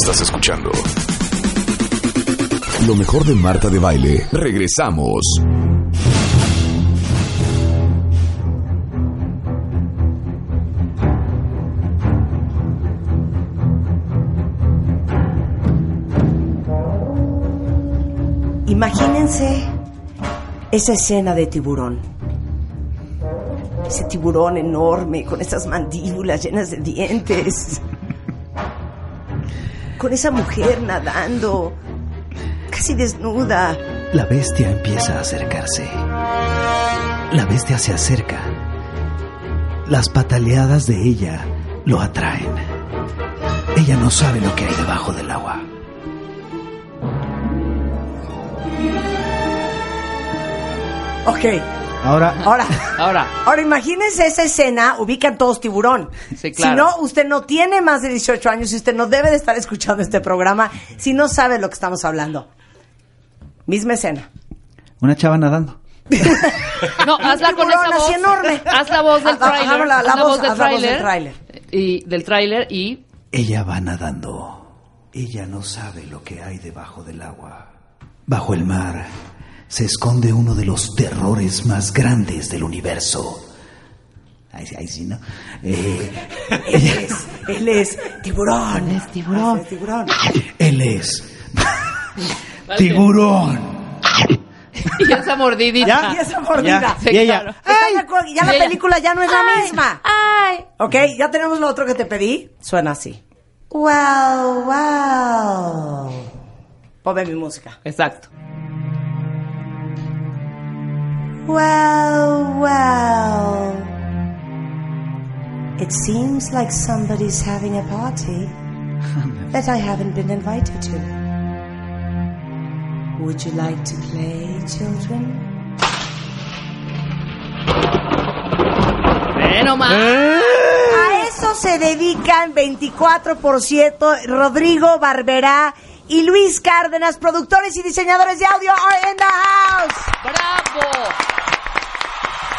Estás escuchando lo mejor de Marta de Baile. Regresamos. Imagínense esa escena de tiburón. Ese tiburón enorme con esas mandíbulas llenas de dientes. Con esa mujer nadando, casi desnuda. La bestia empieza a acercarse. La bestia se acerca. Las pataleadas de ella lo atraen. Ella no sabe lo que hay debajo del agua. Ok, Ahora, ahora. Ahora, Ahora imagínense esa escena, ubican todos tiburón. Sí, claro. Si no, usted no tiene más de 18 años y usted no debe de estar escuchando este programa si no sabe lo que estamos hablando. Misma escena. una chava nadando. no, hazla con esa voz. enorme. Haz la voz del Haz la- tráiler. la- la haz la voz- voz del haz la voz del tráiler. tráiler. Y del tráiler y Ella va nadando. Ella no sabe lo que hay debajo del agua. Bajo el mar se esconde uno de los terrores más grandes del universo. Ahí, sí- ahí sí, ¿no? Eh, Él es, él es tiburón. Él es tiburón. Él es tiburón. él es tiburón. y esa mordidita. ¿Ya? Y esa mordida. Ya. Sí, y ella, claro. ¿Están de acuerdo? Ya la ella- película ya no es la misma. Ay. Ok, ya tenemos lo otro que te pedí. Suena así. Wow, wow. Ponme mi música. Exacto. Wow, well. It seems like somebody's having a party that I haven't been invited to. Would you like to play, children? Bueno, más. A eso se dedican 24% Rodrigo Barberá y Luis Cárdenas, productores y diseñadores de audio are in the house. ¡Bravo!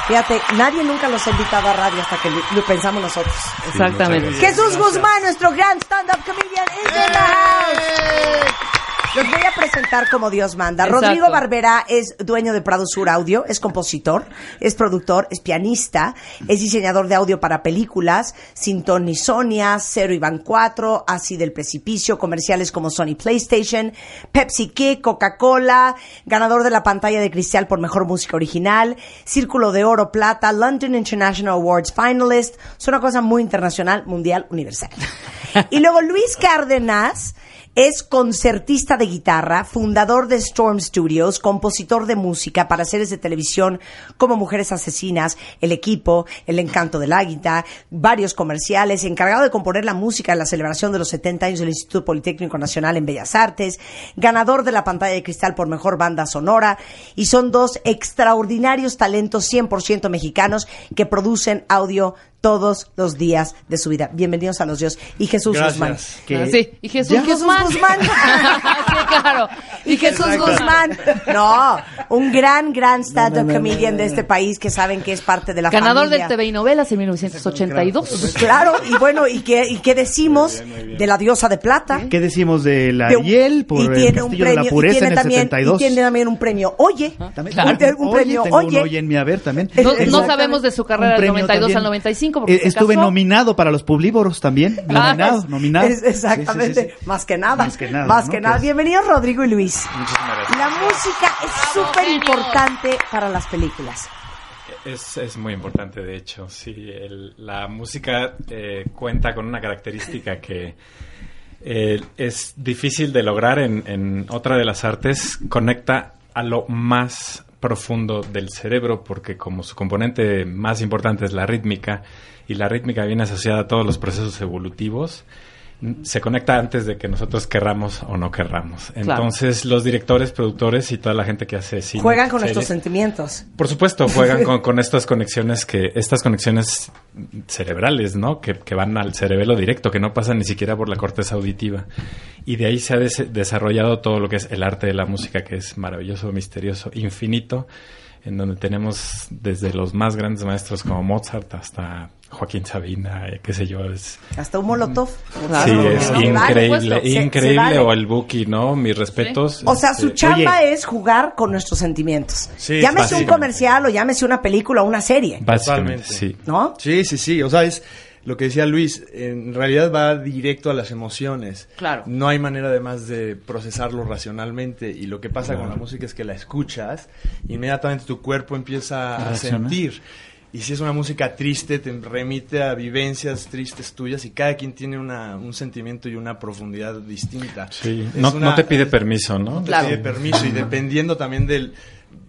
Fíjate, nadie nunca los ha invitado a radio hasta que lo, pensamos nosotros. Exactamente. Jesús Guzmán, nuestro gran stand-up comedian, is in the house. Los voy a presentar como Dios manda. Exacto. Rodrigo Barbera es dueño de Prado Sur Audio, es compositor, es productor, es pianista, es diseñador de audio para películas, Sin Ton ni Sonia, Cero y Van 4, Así del Precipicio, comerciales como Sony PlayStation, Pepsi Kick, Coca-Cola, ganador de la pantalla de cristal por Mejor Música Original, Círculo de Oro Plata, London International Awards Finalist. Es una cosa muy internacional, mundial, universal. Y luego Luis Cárdenas es concertista de guitarra, fundador de Storm Studios, compositor de música para series de televisión como Mujeres Asesinas, El Equipo, El Encanto del Águila, varios comerciales, encargado de componer la música en la celebración de los 70 años del Instituto Politécnico Nacional en Bellas Artes, ganador de la pantalla de cristal por mejor banda sonora, y son dos extraordinarios talentos 100% mexicanos que producen audio todos los días de su vida. Bienvenidos a los Dios y Jesús Guzmán. ¿Qué? Sí, y Jesús ¿Ya? Jesús Guzmán. Claro. Y Jesús Guzmán. No, un gran, gran stand-up comedian de este país que saben que es parte de la Ganador familia. del TV y novelas en 1982. Claro, y bueno, ¿y qué, y qué decimos de la diosa de plata? ¿Qué decimos de la De un- Ariel por y el tiene un Castillo de la premio- y Pureza tiene en el también, 72? Y tiene también un premio Oye. También- Claro. Un, un premio tengo Oye. un Oye en mi haber también. No, no sabemos de su carrera del premio 92 al también. 95 porque Eh, Estuve casó. nominado para los Publívoros también. Ah, Nominado, es- nominado. Es- exactamente, Sí, sí, sí, sí. más que nada. Más que nada, Más ¿no? que nada. es- Bienvenidos Rodrigo y Luis. gracias. La música es súper importante para las películas. Es, es muy importante, de hecho. Sí, el- la música eh, cuenta con una característica que eh, es difícil de lograr en, en otra de las artes. Conecta a lo más profundo del cerebro porque como su componente más importante es la rítmica y la rítmica viene asociada a todos los procesos evolutivos se conecta antes de que nosotros querramos o no querramos. Claro. Entonces, los directores, productores y toda la gente que hace cine. Juegan con nuestros sentimientos. por supuesto, juegan con, con estas conexiones que, estas conexiones cerebrales, ¿no? Que, que van al cerebelo directo, que no pasan ni siquiera por la corteza auditiva. Y de ahí se ha des- desarrollado todo lo que es el arte de la música, que es maravilloso, misterioso, infinito, en donde tenemos desde los más grandes maestros como Mozart hasta Joaquín Sabina, eh, qué sé yo, es... Hasta un molotov. Claro. sí, es no, increíble, se increíble, vale. o el Buki, ¿no? Mis respetos. O sea, su Este, chamba es jugar con nuestros sentimientos. Sí, llámese un comercial o llámese una película o una serie, Básicamente, sí. ¿no? Sí, sí, sí. O sea, es lo que decía Luis. En realidad va directo a las emociones. Claro. No hay manera además de procesarlo racionalmente. Y lo que pasa con la música es que la escuchas, inmediatamente tu cuerpo empieza a sentir. Y si es una música triste, te remite a vivencias tristes tuyas y cada quien tiene una, un sentimiento y una profundidad distinta. Sí, no, una- no te pide permiso, ¿no? no te Claro. pide permiso y dependiendo también del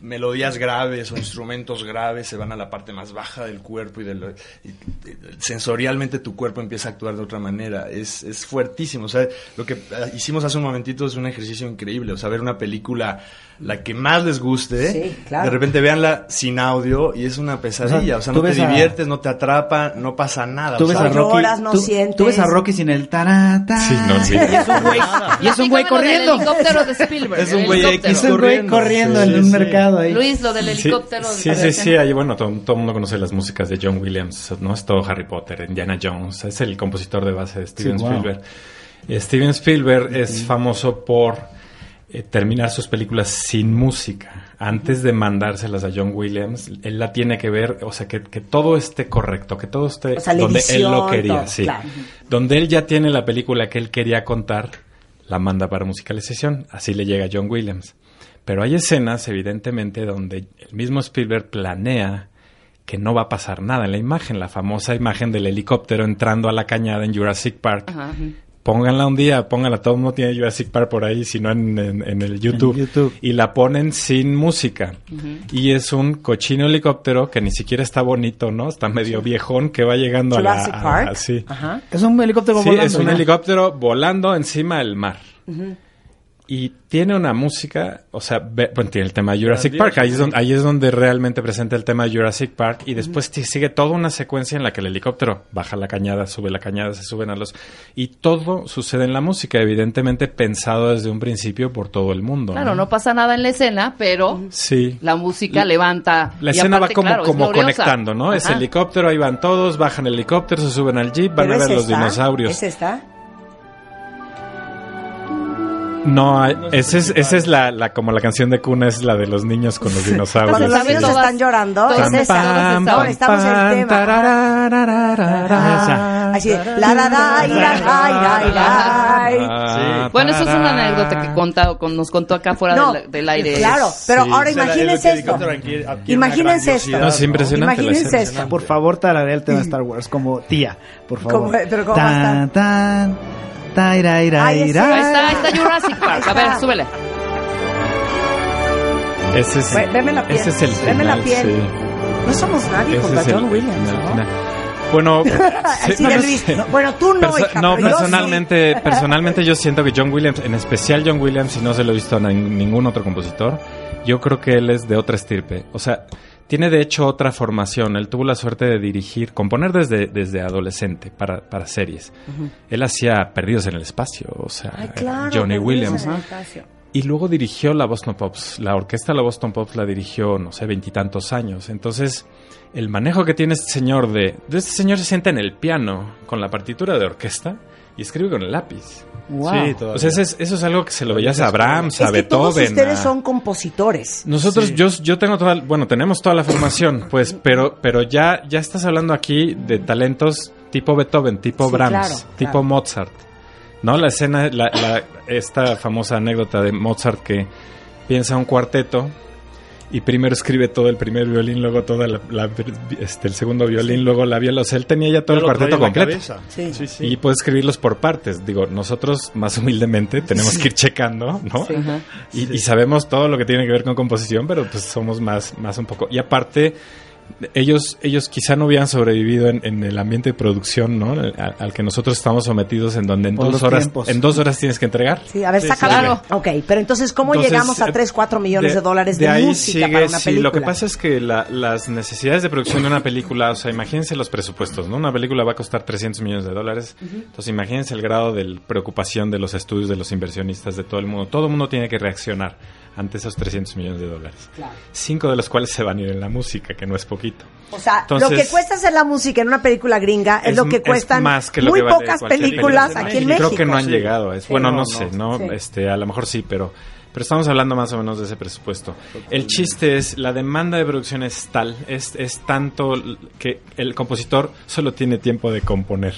melodías graves o instrumentos graves se van a la parte más baja del cuerpo y, del, y- y- sensorialmente tu cuerpo empieza a actuar de otra manera es, es fuertísimo o sea lo que ah, hicimos hace un momentito es un ejercicio increíble o sea ver una película la que más les guste Sí, claro. de repente véanla sin audio y es una pesadilla o sea, no te a- diviertes no te atrapa no pasa nada Tú o ves sea, a Rocky. lloras, no tú, sientes. tú ves a Rocky sin el tarata. Sí, no, sí. Y es un güey, y es un güey corriendo. helicóptero de Spielberg. Es un el güey helicóptero. X Es un güey corriendo. corriendo Sí, en un mercado ahí. Luis, lo del helicóptero. Sí, sí, sí, ahí, bueno, todo, todo el mundo conoce las músicas de John Williams, ¿no? Es todo Harry Potter, Indiana Jones, es el compositor de base de Steven Sí, wow. Spielberg. Eh, Steven Spielberg es famoso por eh, terminar sus películas sin música. Antes de mandárselas a John Williams, él la tiene que ver, o sea, que, que todo esté correcto, que todo esté O sea, la donde él lo quería, todo, sí. claro. Donde él ya tiene la película que él quería contar, la manda para musicalización. Así le llega a John Williams. Pero hay escenas, evidentemente, donde el mismo Spielberg planea que no va a pasar nada en la imagen, la famosa imagen del helicóptero entrando a la cañada en Jurassic Park. Ajá. Pónganla un día, pónganla, todo el mundo tiene Jurassic Park por ahí, si no en, en- en el YouTube. YouTube. Y la ponen sin música. Y es un cochino helicóptero que ni siquiera está bonito, ¿no? Está medio viejón que va llegando a Jurassic la... a- Park. a- sí. Ajá. Es un helicóptero Sí, volando. es un ¿no? helicóptero volando encima del mar. Y tiene una música, o sea, ve- bueno, tiene el tema de Jurassic Park, ahí es, donde, ahí es donde realmente presenta el tema de Jurassic Park y después te sigue toda una secuencia en la que el helicóptero baja la cañada, sube la cañada, se suben a los... Y todo sucede en la música, evidentemente pensado desde un principio por todo el mundo. Claro, no pasa nada en la escena, pero Sí. la música levanta. La y escena aparte, va como, claro, como conectando, ¿no? Es helicóptero, ahí van todos, bajan el helicóptero, se suben al jeep, van a ver los dinosaurios. ¿Es esta? No, esa es, esa es la, la, como la canción de cuna, es la de los niños con los dinosaurios. Cuando los niños están llorando, es esa. No, pam, necesitamos el tema. tararararara. Así, la la la, ira, ira, ira, ira. Ah, Bueno, eso es una anécdota que contado, con, nos contó acá fuera No, del, del aire. Claro, pero Sí. ahora la- imagínense esto. Imagínense esto. No, es impresionante la Imagínense esto. Por favor, tararea el tema de Star Wars como tía, por favor. ¿Cómo- pero cómo tan, taira, ira, Ahí ira. Ahí está, ahí está Jurassic Park. A ver, súbele. Ese es, Ve- veme la piel, ese es el veme la final, piel. sí. No somos nadie Ese contra es el John Williams, final, ¿no? final. Bueno, Así sí, de no Luis. sé. No, Bueno, tú no, Perso- hija, no, pero yo sí. personalmente, personalmente yo siento que John Williams, en especial John Williams, y no se lo he visto a nin- ningún otro compositor, yo creo que él es de otra estirpe. O sea, tiene de hecho otra formación. Él tuvo la suerte de dirigir, componer desde, desde adolescente para, para series. Él hacía Perdidos en el Espacio, o sea, Ay, claro, Johnny Williams. Y luego dirigió la Boston Pops. La orquesta de la Boston Pops la dirigió, no sé, veintitantos años. Entonces, el manejo que tiene este señor de... de Este señor se sienta en el piano con la partitura de orquesta y escribe con el lápiz. Wow. Sí, sea, eso es, eso es algo que se lo veías a Brahms, a Es que todos Beethoven. ustedes a- son compositores. Nosotros, yo, yo tengo toda, bueno, tenemos toda la formación, pues, pero, pero ya, ya estás hablando aquí de talentos tipo Beethoven, tipo Sí, Brahms, claro, tipo claro. Mozart. ¿No? La escena, la, la- esta famosa anécdota de Mozart que piensa un cuarteto y primero escribe todo el primer violín, luego toda la, la- este, el segundo violín, luego la viola. O sea, él tenía ya todo el cuarteto completo. cabeza. Sí. sí, sí. Y puede escribirlos por partes. Digo, nosotros más humildemente tenemos que ir checando, ¿no? Y, y sabemos todo lo que tiene que ver con composición, pero pues somos más, más un poco. Y aparte, ellos, ellos quizá no hubieran sobrevivido en, en el ambiente de producción, ¿no? Al, al que nosotros estamos sometidos, en donde en Por dos horas, tiempos. en dos horas tienes que entregar. Sí, a ver, Sí, claro. Ok, pero entonces, ¿cómo Entonces, llegamos a eh, 3, 4 millones de, dólares de, ahí música sigue, para una sí, película? lo que pasa es que la- las necesidades de producción de una película, o sea, imagínense los presupuestos, ¿no? Una película va a costar 300 millones de dólares. Entonces, imagínense el grado de preocupación de los estudios, de los inversionistas, de todo el mundo. Todo el mundo tiene que reaccionar ante esos 300 millones de dólares. Claro. Cinco de los cuales se van a ir en la música, que no es poquito. O sea, Entonces- lo que cuesta hacer la música en una película gringa es, Es- lo que es cuestan más que lo muy que vale pocas películas película. aquí en México. Creo que no han Sí. llegado. Sí. bueno, no, No, sé, no. Este, a lo mejor sí, pero, pero estamos hablando más o menos de ese presupuesto. El chiste es, la demanda de producción es tal, es, es tanto que el compositor solo tiene tiempo de componer.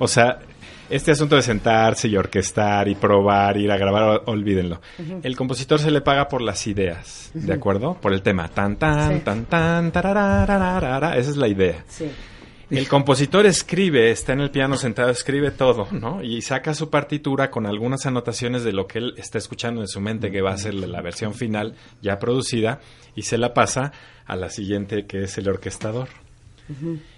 O sea, este asunto de sentarse y orquestar y probar, ir a grabar, olvídenlo. El compositor se le paga por las ideas, ¿de acuerdo? Por el tema. Tan, tan, Sí. tan, tan, tararararara. Esa es la idea. Sí. El compositor escribe, está en el piano sentado, escribe todo, ¿no? Y saca su partitura con algunas anotaciones de lo que él está escuchando en su mente, que va a ser la la versión final ya producida, y se la pasa a la siguiente, que es el orquestador.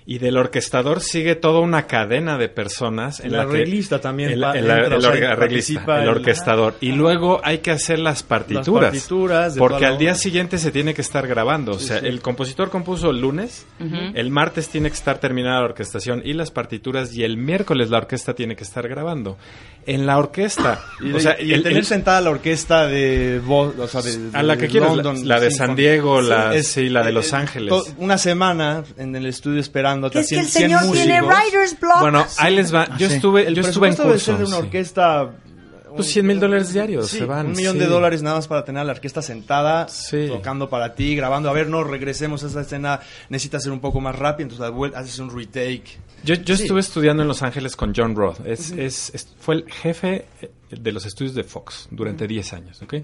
Y del orquestador sigue toda una cadena de personas. En El la que- arreglista también El, el- entra, el orga- arreglista, el el- orquestador. Y luego hay que hacer las partituras. partituras de porque al día siguiente se tiene que estar grabando. o sea, el compositor compuso el lunes, el martes tiene que estar terminada la orquestación y las partituras, y el miércoles la orquesta tiene que estar grabando. En la orquesta, Y, o sea, y el- tener el- sentada la orquesta de, Bo- o sea, de, A la de que quieras, la- la de San. Diego, la- sí, la de Los eh, Ángeles. to- Una semana en el estudio esperando. Que es que el señor tiene writer's block. bueno, ahí les va. Yo estuve, El yo estuve en presupuesto debe curso. ser de una sí. orquesta... Pues 100 mil dólares diarios Sí, se van. un millón sí. de dólares nada más para tener a la orquesta sentada, Sí. tocando para ti, grabando. A ver, no, regresemos a esa escena, necesita ser un poco más rápido, entonces la haces un retake. Yo, yo Sí. estuve estudiando en Los Ángeles con John Roth. Es, es- es- fue el jefe eh, de los estudios de Fox durante 10 años. ¿ok?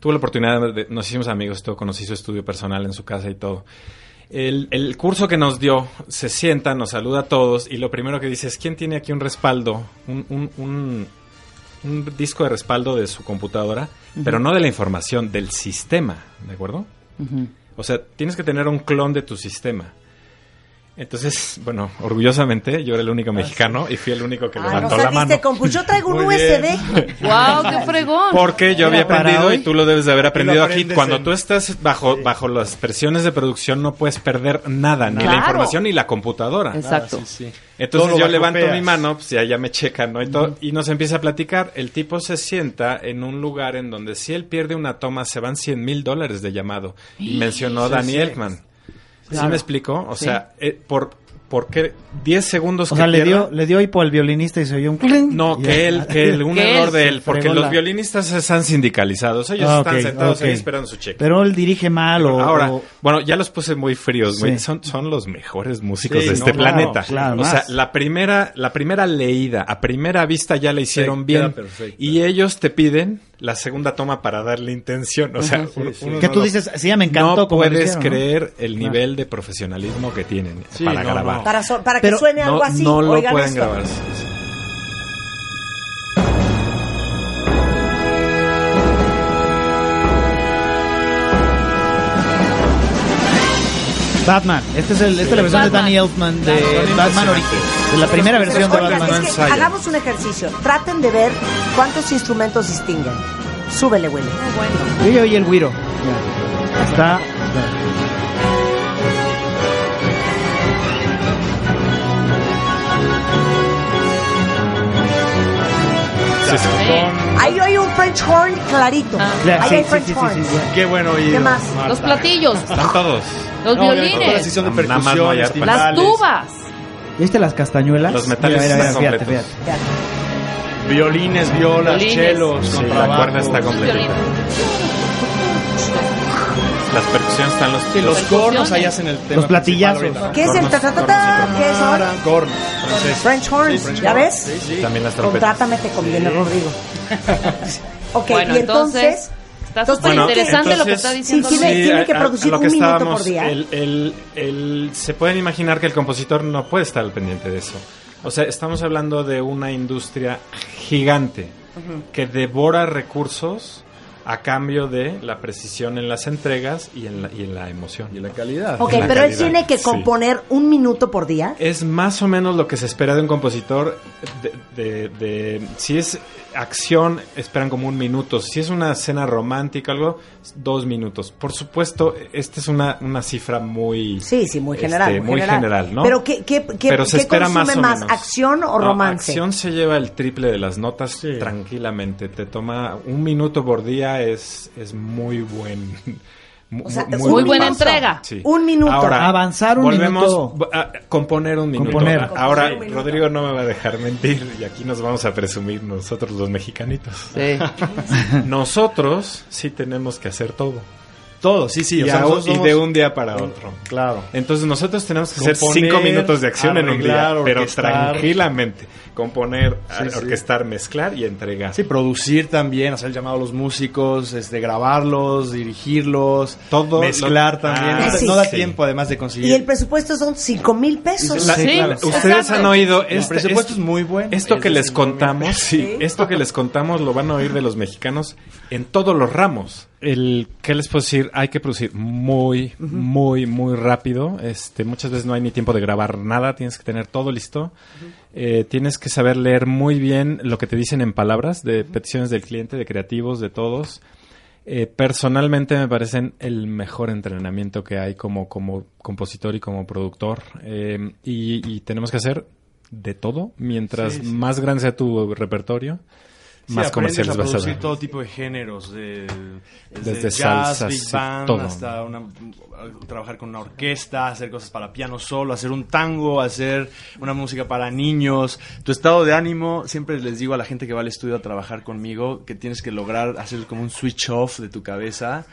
Tuve la oportunidad, de, nos hicimos amigos, todo, conocí su estudio personal en su casa y todo. El, el curso que nos dio, se sienta, nos saluda a todos y lo primero que dice es, ¿quién tiene aquí un respaldo? Un, un- un- un disco de respaldo de su computadora, pero no de la información, del sistema, ¿de acuerdo? O sea, tienes que tener un clon de tu sistema. Entonces, bueno, orgullosamente yo era el único mexicano y fui el único que Ah, no levantó la mano. con, pues yo traigo un. USB. ¡Wow! ¡Qué fregón! Porque yo había aprendido y tú lo debes de haber aprendido aquí. Cuando en- tú estás bajo, bajo las presiones de producción no puedes perder nada, ni la información ni la computadora. Exacto. Ah, sí, sí. Entonces Todo yo levanto mi mano, pues ya, ya me checan, ¿no? Y, todo, y nos empieza a platicar. El tipo se sienta en un lugar en donde si él pierde una toma se van 100 mil dólares de llamado. Y mencionó a Danny Elfman. ¿Sí me explico? O Sí. sea, eh, por, ¿por qué 10 segundos O que sea, le pierda- dio, le dio hipo al violinista y se oyó un clink. No, que él, que él, un Que error de él, porque los violinistas están sindicalizados, ellos Ah, están sentados ahí esperando su cheque. Pero él dirige mal o... Ahora, o- bueno, ya los puse muy fríos, güey. Sí. Son, son los mejores músicos Sí, de este no, planeta. claro, claro, o sea, más. la primera, la primera leída, a primera vista ya la hicieron Sí, bien. Y ellos te piden la segunda toma para darle intención. O sea, uno- sí. uno que no tú lo- dices, sí, ya me encantó No como puedes hicieron, ¿no? creer el nivel de profesionalismo que tienen Sí, para no, grabar. no. Para, so- para que Pero suene algo así. no lo pueden esto. grabar. Batman. Este es el, esta es la versión de Batman. Danny Elfman de Batman impresionantes. De la primera versión de Oigan, Batman. es que hagamos un ejercicio. Traten de ver cuántos instrumentos distinguen. Súbele, Willy. Yo ya oí el güiro. Ya. Está... Sí, sí. Ahí hay un French horn clarito. Ah. Ahí sí, hay French sí, sí, horn. Qué bueno oído. ¿Qué más? Marta. Los platillos, Están todos. Los No, la violines, sesión de Nada más no hay percusión, arpa. las tubas. ¿Viste las castañuelas? Los metales Mira, mira, mira, fíjate, completos. fíjate. Violines, violas, Violines. chelos, Sí, la cuerda está completa. Violines. Las percusiones están los... Sí, los cornos ahí hacen el tema. Los platillazos. ¿Qué es el Cornos, ta ta ta ta? ¿Qué son? Ahora, corno, francés. French horns, Sí, French ¿ya ves? Sí, sí. También las trompetas. Contrátame, te conviene, Rodrigo. ok, Bueno, y entonces... Está súper interesante lo que está diciendo. Sí, tiene- Luis. tiene que a- producir a lo un que minuto estábamos, por día. el- el- el- se pueden imaginar que el compositor no puede estar al pendiente de eso. O sea, estamos hablando de una industria gigante que devora recursos a cambio de la precisión en las entregas y en la, y en la emoción. Y la calidad. Ok, la pero él tiene que sí. componer un minuto por día. Es más o menos lo que se espera de un compositor. De, de- de- si es acción, esperan como un minuto. Si es una escena romántica, algo, dos minutos. Por supuesto, esta es una, una cifra muy. Sí, sí, muy general. este, muy general, ¿no? Pero ¿qué, qué, qué, Pero se qué espera consume más o más, menos. acción o No, romance? acción se lleva el triple de las notas Sí. tranquilamente. Te toma un minuto por día, es, es muy buen. O sea, Muy buena minuto. entrega. Sí. Un minuto. Avanzar un volvemos minuto. a componer un minuto. Componer. Ahora, Componer un minuto. Rodrigo no me va a dejar mentir y aquí nos vamos a presumir nosotros los mexicanitos. Sí. Nosotros sí tenemos que hacer todo. Todo, sí, sí. y, o sea, de un día para otro. Claro. Entonces nosotros tenemos que hacer cinco minutos de acción en un día, pero tranquilamente. Componer, Sí, a- sí. orquestar, mezclar y entregar. Sí, producir también, hacer el llamado a los músicos, este, grabarlos, dirigirlos, Todo mezclar lo- también. Ah, no, sí. no da Sí. tiempo además de conseguir. Y el presupuesto son 5 mil pesos. La- Sí, claro. Ustedes Exacto. han oído El este- presupuesto este- es muy bueno. Esto Es que les contamos, sí, Sí. esto que les contamos lo van a oír de los mexicanos en todos los ramos. El ¿qué les puedo decir? Hay que producir muy, muy, muy rápido. Este, muchas veces no hay ni tiempo de grabar nada, tienes que tener todo listo. Eh, tienes que saber leer muy bien lo que te dicen en palabras de peticiones del cliente, de creativos, de todos. Eh, personalmente me parecen el mejor entrenamiento que hay como, como compositor y como productor. Eh, y, y tenemos que hacer de todo. Mientras Sí, sí. más grande sea tu repertorio, Sí, más comerciales a producir todo tipo de géneros, de, desde, Desde jazz, salsas, big band, todo. hasta una, trabajar con una orquesta, hacer cosas para piano solo, hacer un tango, hacer una música para niños. Tu estado de ánimo, siempre les digo a la gente que va al estudio a trabajar conmigo que tienes que lograr hacer como un switch off de tu cabeza.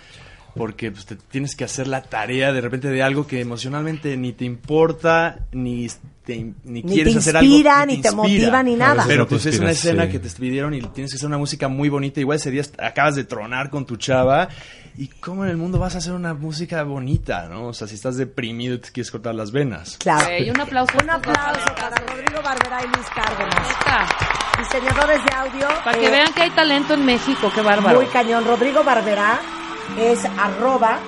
Porque pues, te tienes que hacer la tarea de repente de algo que emocionalmente ni te importa, ni, te, ni, Ni quieres te hacer inspira, algo. ni te motiva, ni nada. Pero pues es una escena sí. que te pidieron y tienes que hacer una música muy bonita. Igual ese día acabas de tronar con tu chava. ¿Y cómo en el mundo vas a hacer una música bonita, no? O sea, si estás deprimido y te quieres cortar las venas. Claro. Ok, un aplauso. Un aplauso para Rodrigo Barberá y Luis Cárdenas. Diseñadores de audio. Para eh, que vean que hay talento en México, qué bárbaro. Muy cañón. Rodrigo Barberá es arroba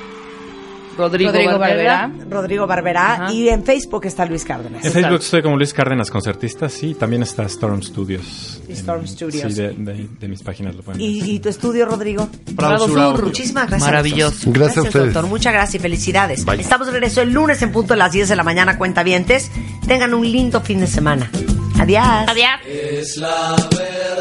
Rodrigo, Rodrigo Barberá. Barberá. Rodrigo Barberá Ajá. y en Facebook está Luis Cárdenas. En Facebook estoy como Luis Cárdenas, concertista, sí. También está Storm Studios. Y Storm En- Studios. Sí, de, de- de mis páginas lo pueden ver. ¿Y, y tu estudio, Rodrigo? Prado Sur. Muchísimas gracias. Maravilloso. Gracias a ustedes. doctor. Muchas gracias y felicidades. Estamos de regreso el lunes en punto de las 10 de la mañana, cuentavientes. Tengan un lindo fin de semana. Adiós. Adiós. Es la verdad.